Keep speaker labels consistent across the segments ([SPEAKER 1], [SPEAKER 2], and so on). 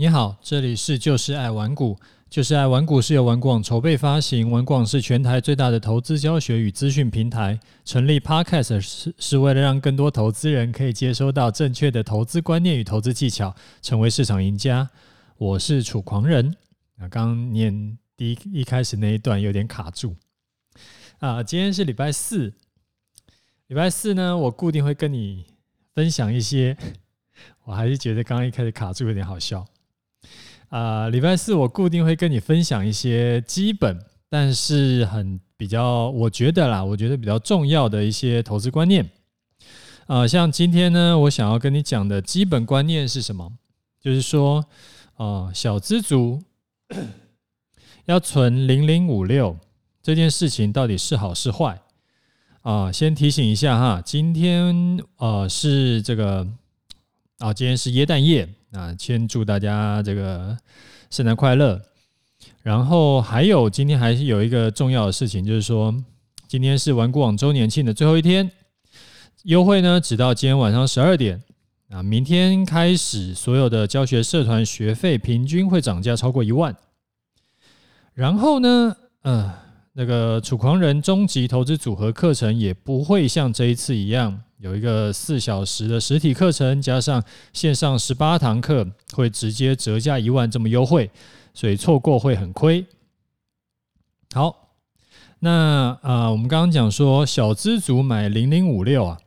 [SPEAKER 1] 你好，这里是就是爱玩股，就是爱玩股是由玩广筹备发行，玩广是全台最大的投资教学与资讯平台。成立 Podcast 是是为了让更多投资人可以接收到正确的投资观念与投资技巧，成为市场赢家。我是楚狂人。啊，刚念第一一开始那一段有点卡住。啊，今天是礼拜四，礼拜四呢，我固定会跟你分享一些。我还是觉得刚刚一开始卡住有点好笑。啊、礼拜四我固定会跟你分享一些基本，但是很比较，我觉得啦，我觉得比较重要的一些投资观念。啊、像今天呢，我想要跟你讲的基本观念是什么？就是说，啊、小资族 要存零零五六这件事情到底是好是坏？啊、先提醒一下哈，今天呃是这个。啊，今天是耶诞夜啊！先祝大家这个圣诞快乐。然后还有，今天还是有一个重要的事情，就是说，今天是玩股网周年庆的最后一天，优惠呢，直到今天晚上十二点啊。明天开始，所有的教学社团学费平均会涨价超过一万。然后呢，呃，那个楚狂人终极投资组合课程也不会像这一次一样。有一个四小时的实体课程，加上线上十八堂课，会直接折价一万，这么优惠，所以错过会很亏。好，那啊、我们刚刚讲说小资族买零零五六啊，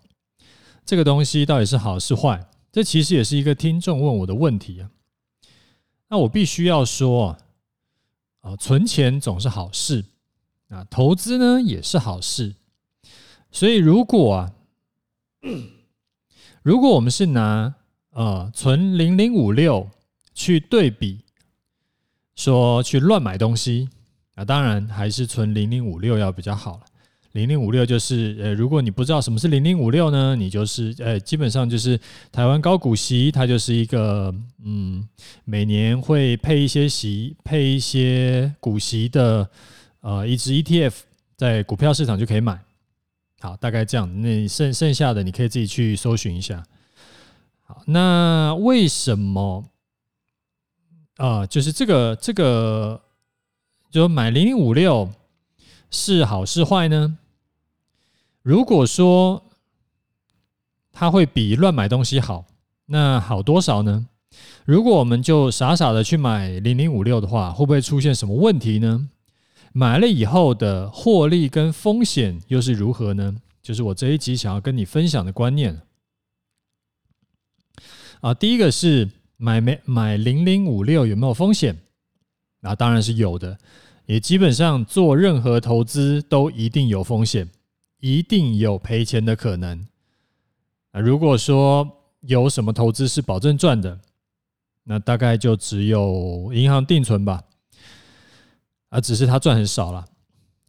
[SPEAKER 1] 这个东西到底是好是坏？这其实也是一个听众问我的问题啊。那我必须要说啊，啊，存钱总是好事啊，投资呢也是好事，所以如果啊。如果我们是拿呃存零零五六去对比，说去乱买东西啊，当然还是存零零五六要比较好了。零零五六就是呃，如果你不知道什么是零零五六呢，你就是呃，基本上就是台湾高股息，它就是一个嗯，每年会配一些息，配一些股息的呃一支 ETF，在股票市场就可以买。好，大概这样。那剩剩下的你可以自己去搜寻一下。好，那为什么啊、就是这个这个，就买零零五六是好是坏呢？如果说它会比乱买东西好，那好多少呢？如果我们就傻傻的去买零零五六的话，会不会出现什么问题呢？买了以后的获利跟风险又是如何呢？就是我这一集想要跟你分享的观念啊。第一个是买没买零零五六有没有风险？啊，当然是有的。也基本上做任何投资都一定有风险，一定有赔钱的可能。啊，如果说有什么投资是保证赚的，那大概就只有银行定存吧。啊，只是他赚很少了，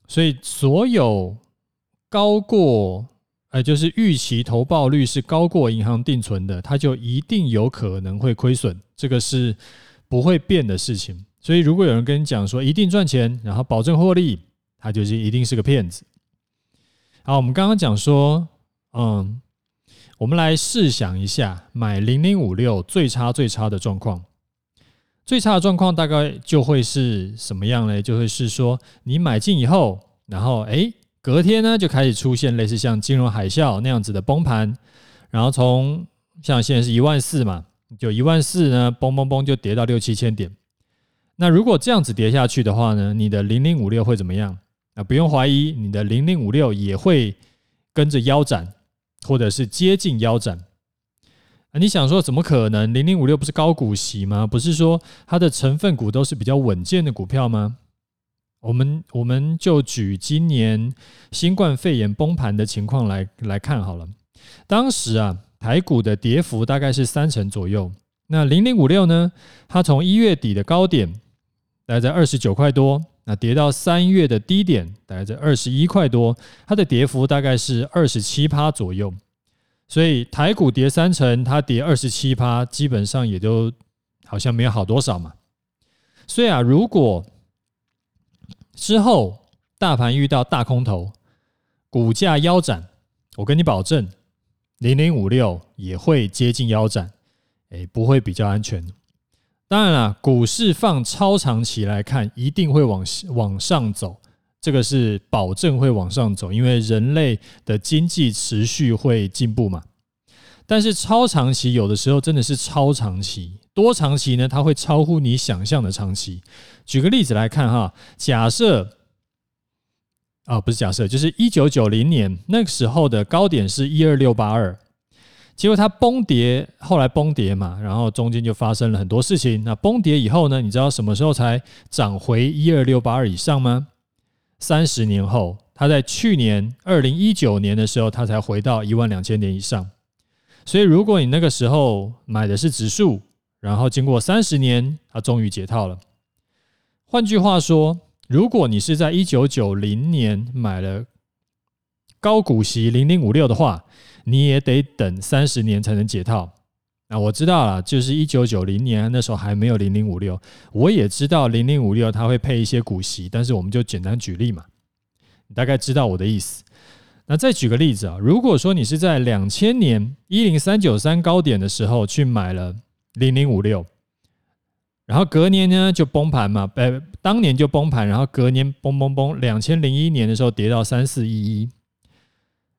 [SPEAKER 1] 所以所有高过，呃，就是预期投报率是高过银行定存的，它就一定有可能会亏损，这个是不会变的事情。所以如果有人跟你讲说一定赚钱，然后保证获利，他就是一定是个骗子。好，我们刚刚讲说，嗯，我们来试想一下，买零零五六最差最差的状况。最差的状况大概就会是什么样呢？就会是说，你买进以后，然后诶，隔天呢就开始出现类似像金融海啸那样子的崩盘，然后从像现在是一万四嘛，就一万四呢，嘣嘣嘣就跌到六七千点。那如果这样子跌下去的话呢，你的零零五六会怎么样？啊，不用怀疑，你的零零五六也会跟着腰斩，或者是接近腰斩。啊，你想说怎么可能？零零五六不是高股息吗？不是说它的成分股都是比较稳健的股票吗？我们我们就举今年新冠肺炎崩盘的情况来来看好了。当时啊，台股的跌幅大概是三成左右。那零零五六呢？它从一月底的高点大概在二十九块多，那跌到三月的低点大概在二十一块多，它的跌幅大概是二十七趴左右。所以台股跌三成，它跌二十七趴，基本上也都好像没有好多少嘛。所以啊，如果之后大盘遇到大空头，股价腰斩，我跟你保证，零零五六也会接近腰斩，哎，不会比较安全。当然了，股市放超长期来看，一定会往往上走，这个是保证会往上走，因为人类的经济持续会进步嘛。但是超长期有的时候真的是超长期，多长期呢？它会超乎你想象的长期。举个例子来看哈，假设啊，不是假设，就是一九九零年那个时候的高点是一二六八二，结果它崩跌，后来崩跌嘛，然后中间就发生了很多事情。那崩跌以后呢，你知道什么时候才涨回一二六八二以上吗？三十年后，它在去年二零一九年的时候，它才回到一万两千点以上。所以，如果你那个时候买的是指数，然后经过三十年，它终于解套了。换句话说，如果你是在一九九零年买了高股息零零五六的话，你也得等三十年才能解套。那我知道了，就是一九九零年那时候还没有零零五六，我也知道零零五六它会配一些股息，但是我们就简单举例嘛，你大概知道我的意思。那再举个例子啊，如果说你是在两千年一零三九三高点的时候去买了零零五六，然后隔年呢就崩盘嘛，呃，当年就崩盘，然后隔年崩崩崩，两千零一年的时候跌到三四一一，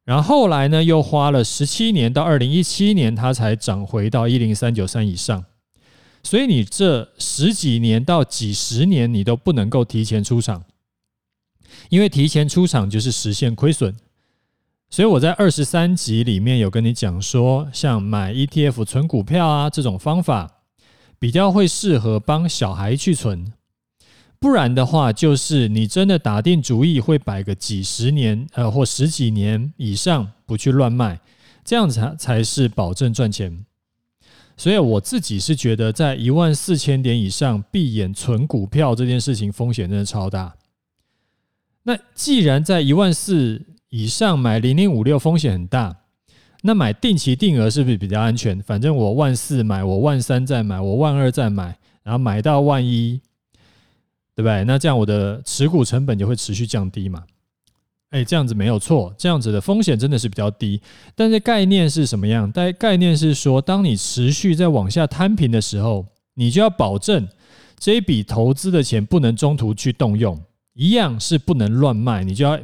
[SPEAKER 1] 然后后来呢又花了十七年到二零一七年，它才涨回到一零三九三以上，所以你这十几年到几十年你都不能够提前出场，因为提前出场就是实现亏损。所以我在二十三集里面有跟你讲说，像买 ETF 存股票啊这种方法，比较会适合帮小孩去存。不然的话，就是你真的打定主意会摆个几十年，呃，或十几年以上不去乱卖，这样才才是保证赚钱。所以我自己是觉得，在一万四千点以上闭眼存股票这件事情风险真的超大。那既然在一万四，以上买零零五六风险很大，那买定期定额是不是比较安全？反正我万四买，我万三再买，我万二再买，然后买到万一，对不对？那这样我的持股成本就会持续降低嘛？哎，这样子没有错，这样子的风险真的是比较低。但是概念是什么样？概概念是说，当你持续在往下摊平的时候，你就要保证这一笔投资的钱不能中途去动用，一样是不能乱卖，你就要。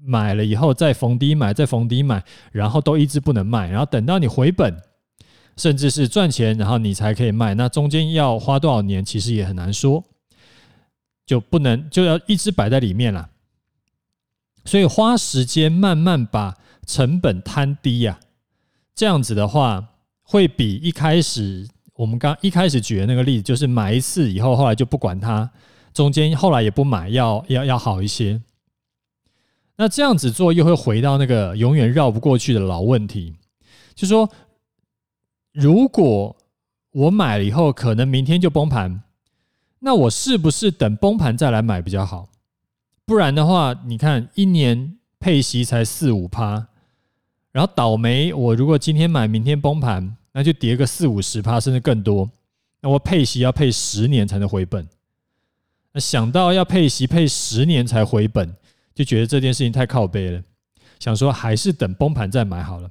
[SPEAKER 1] 买了以后再逢低买，再逢低买，然后都一直不能卖，然后等到你回本，甚至是赚钱，然后你才可以卖。那中间要花多少年，其实也很难说，就不能就要一直摆在里面了。所以花时间慢慢把成本摊低呀，这样子的话，会比一开始我们刚一开始举的那个例子，就是买一次以后，后来就不管它，中间后来也不买，要要要好一些。那这样子做又会回到那个永远绕不过去的老问题，就说，如果我买了以后可能明天就崩盘，那我是不是等崩盘再来买比较好？不然的话，你看一年配息才四五趴，然后倒霉，我如果今天买，明天崩盘，那就跌个四五十趴，甚至更多。那我配息要配十年才能回本，那想到要配息配十年才回本。就觉得这件事情太靠背了，想说还是等崩盘再买好了。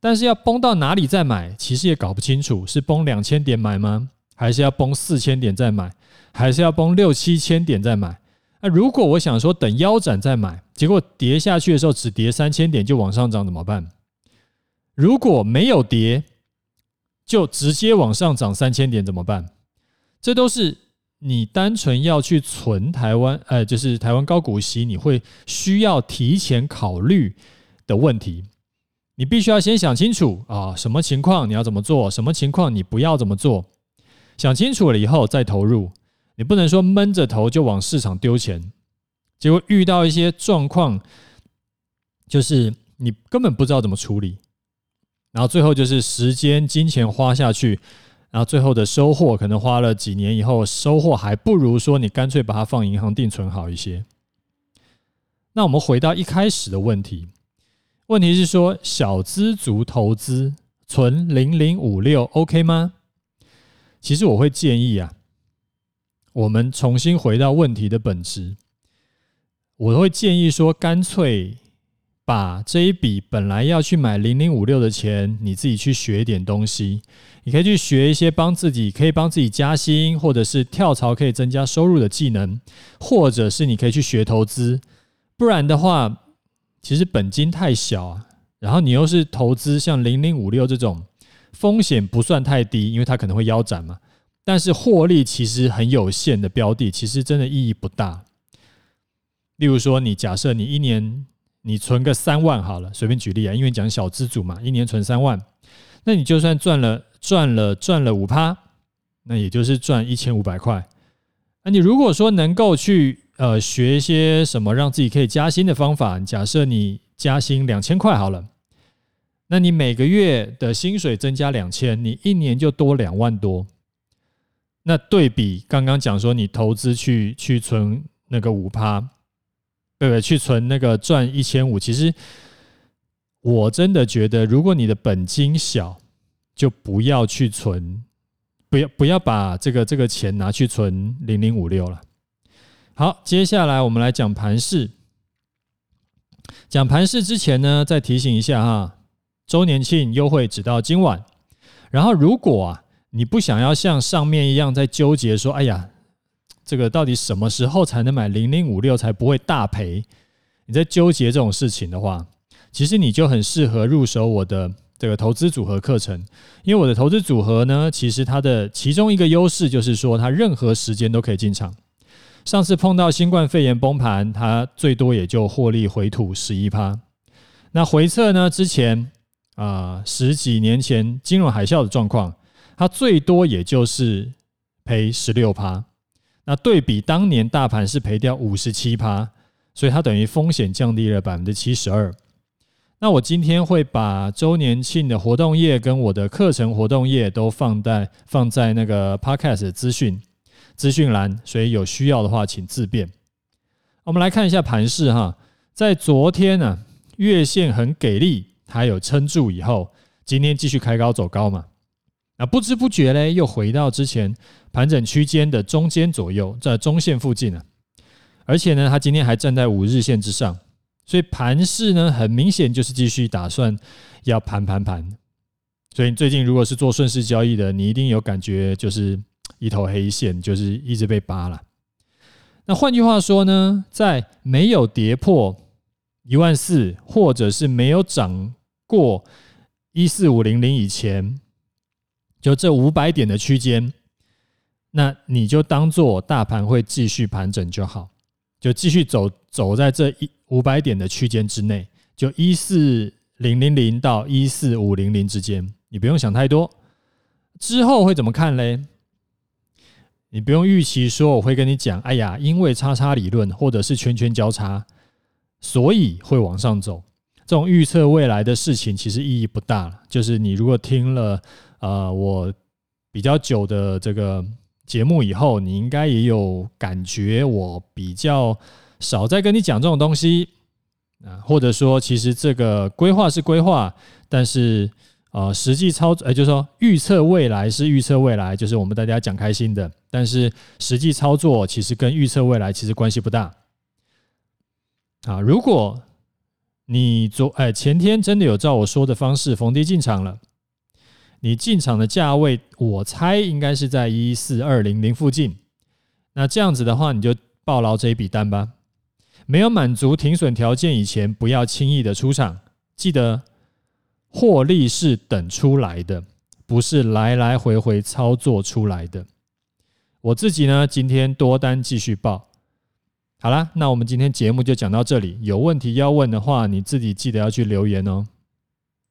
[SPEAKER 1] 但是要崩到哪里再买，其实也搞不清楚，是崩两千点买吗？还是要崩四千点再买？还是要崩六七千点再买？那如果我想说等腰斩再买，结果跌下去的时候只跌三千点就往上涨怎么办？如果没有跌，就直接往上涨三千点怎么办？这都是。你单纯要去存台湾，呃，就是台湾高股息，你会需要提前考虑的问题。你必须要先想清楚啊，什么情况你要怎么做，什么情况你不要怎么做。想清楚了以后再投入，你不能说闷着头就往市场丢钱，结果遇到一些状况，就是你根本不知道怎么处理，然后最后就是时间、金钱花下去。然后最后的收获可能花了几年以后，收获还不如说你干脆把它放银行定存好一些。那我们回到一开始的问题，问题是说小资族投资存零零五六 OK 吗？其实我会建议啊，我们重新回到问题的本质，我会建议说干脆把这一笔本来要去买零零五六的钱，你自己去学一点东西。你可以去学一些帮自己可以帮自己加薪，或者是跳槽可以增加收入的技能，或者是你可以去学投资。不然的话，其实本金太小啊，然后你又是投资像零零五六这种风险不算太低，因为它可能会腰斩嘛，但是获利其实很有限的标的，其实真的意义不大。例如说，你假设你一年你存个三万好了，随便举例啊，因为讲小资主嘛，一年存三万，那你就算赚了。赚了赚了五趴，那也就是赚一千五百块。那你如果说能够去呃学一些什么让自己可以加薪的方法，假设你加薪两千块好了，那你每个月的薪水增加两千，你一年就多两万多。那对比刚刚讲说你投资去去存那个五趴，对不对？去存那个赚一千五，其实我真的觉得，如果你的本金小。就不要去存，不要不要把这个这个钱拿去存零零五六了。好，接下来我们来讲盘势。讲盘势之前呢，再提醒一下哈，周年庆优惠只到今晚。然后，如果啊你不想要像上面一样在纠结说，哎呀，这个到底什么时候才能买零零五六才不会大赔？你在纠结这种事情的话，其实你就很适合入手我的。这个投资组合课程，因为我的投资组合呢，其实它的其中一个优势就是说，它任何时间都可以进场。上次碰到新冠肺炎崩盘，它最多也就获利回吐十一趴。那回测呢，之前啊十几年前金融海啸的状况，它最多也就是赔十六趴。那对比当年大盘是赔掉五十七趴，所以它等于风险降低了百分之七十二。那我今天会把周年庆的活动页跟我的课程活动页都放在放在那个 Podcast 的资讯资讯栏，所以有需要的话请自便。我们来看一下盘势哈，在昨天呢、月线很给力，还有撑住以后，今天继续开高走高嘛，那不知不觉嘞又回到之前盘整区间的中间左右，在中线附近了，而且呢，它今天还站在五日线之上。所以盘势呢，很明显就是继续打算要盘盘盘。所以最近如果是做顺势交易的，你一定有感觉，就是一头黑线，就是一直被扒了。那换句话说呢，在没有跌破一万四，或者是没有涨过一四五零零以前，就这五百点的区间，那你就当做大盘会继续盘整就好。就继续走，走在这一五百点的区间之内，就一四零零零到一四五零零之间，你不用想太多。之后会怎么看嘞？你不用预期说我会跟你讲，哎呀，因为叉叉理论或者是圈圈交叉，所以会往上走。这种预测未来的事情其实意义不大。就是你如果听了呃我比较久的这个。节目以后，你应该也有感觉，我比较少在跟你讲这种东西啊，或者说，其实这个规划是规划，但是呃，实际操作，哎，就是说预测未来是预测未来，就是我们大家讲开心的，但是实际操作其实跟预测未来其实关系不大啊。如果你昨哎前天真的有照我说的方式逢低进场了。你进场的价位，我猜应该是在一四二零零附近。那这样子的话，你就抱牢这一笔单吧。没有满足停损条件以前，不要轻易的出场。记得获利是等出来的，不是来来回回操作出来的。我自己呢，今天多单继续报。好啦，那我们今天节目就讲到这里。有问题要问的话，你自己记得要去留言哦。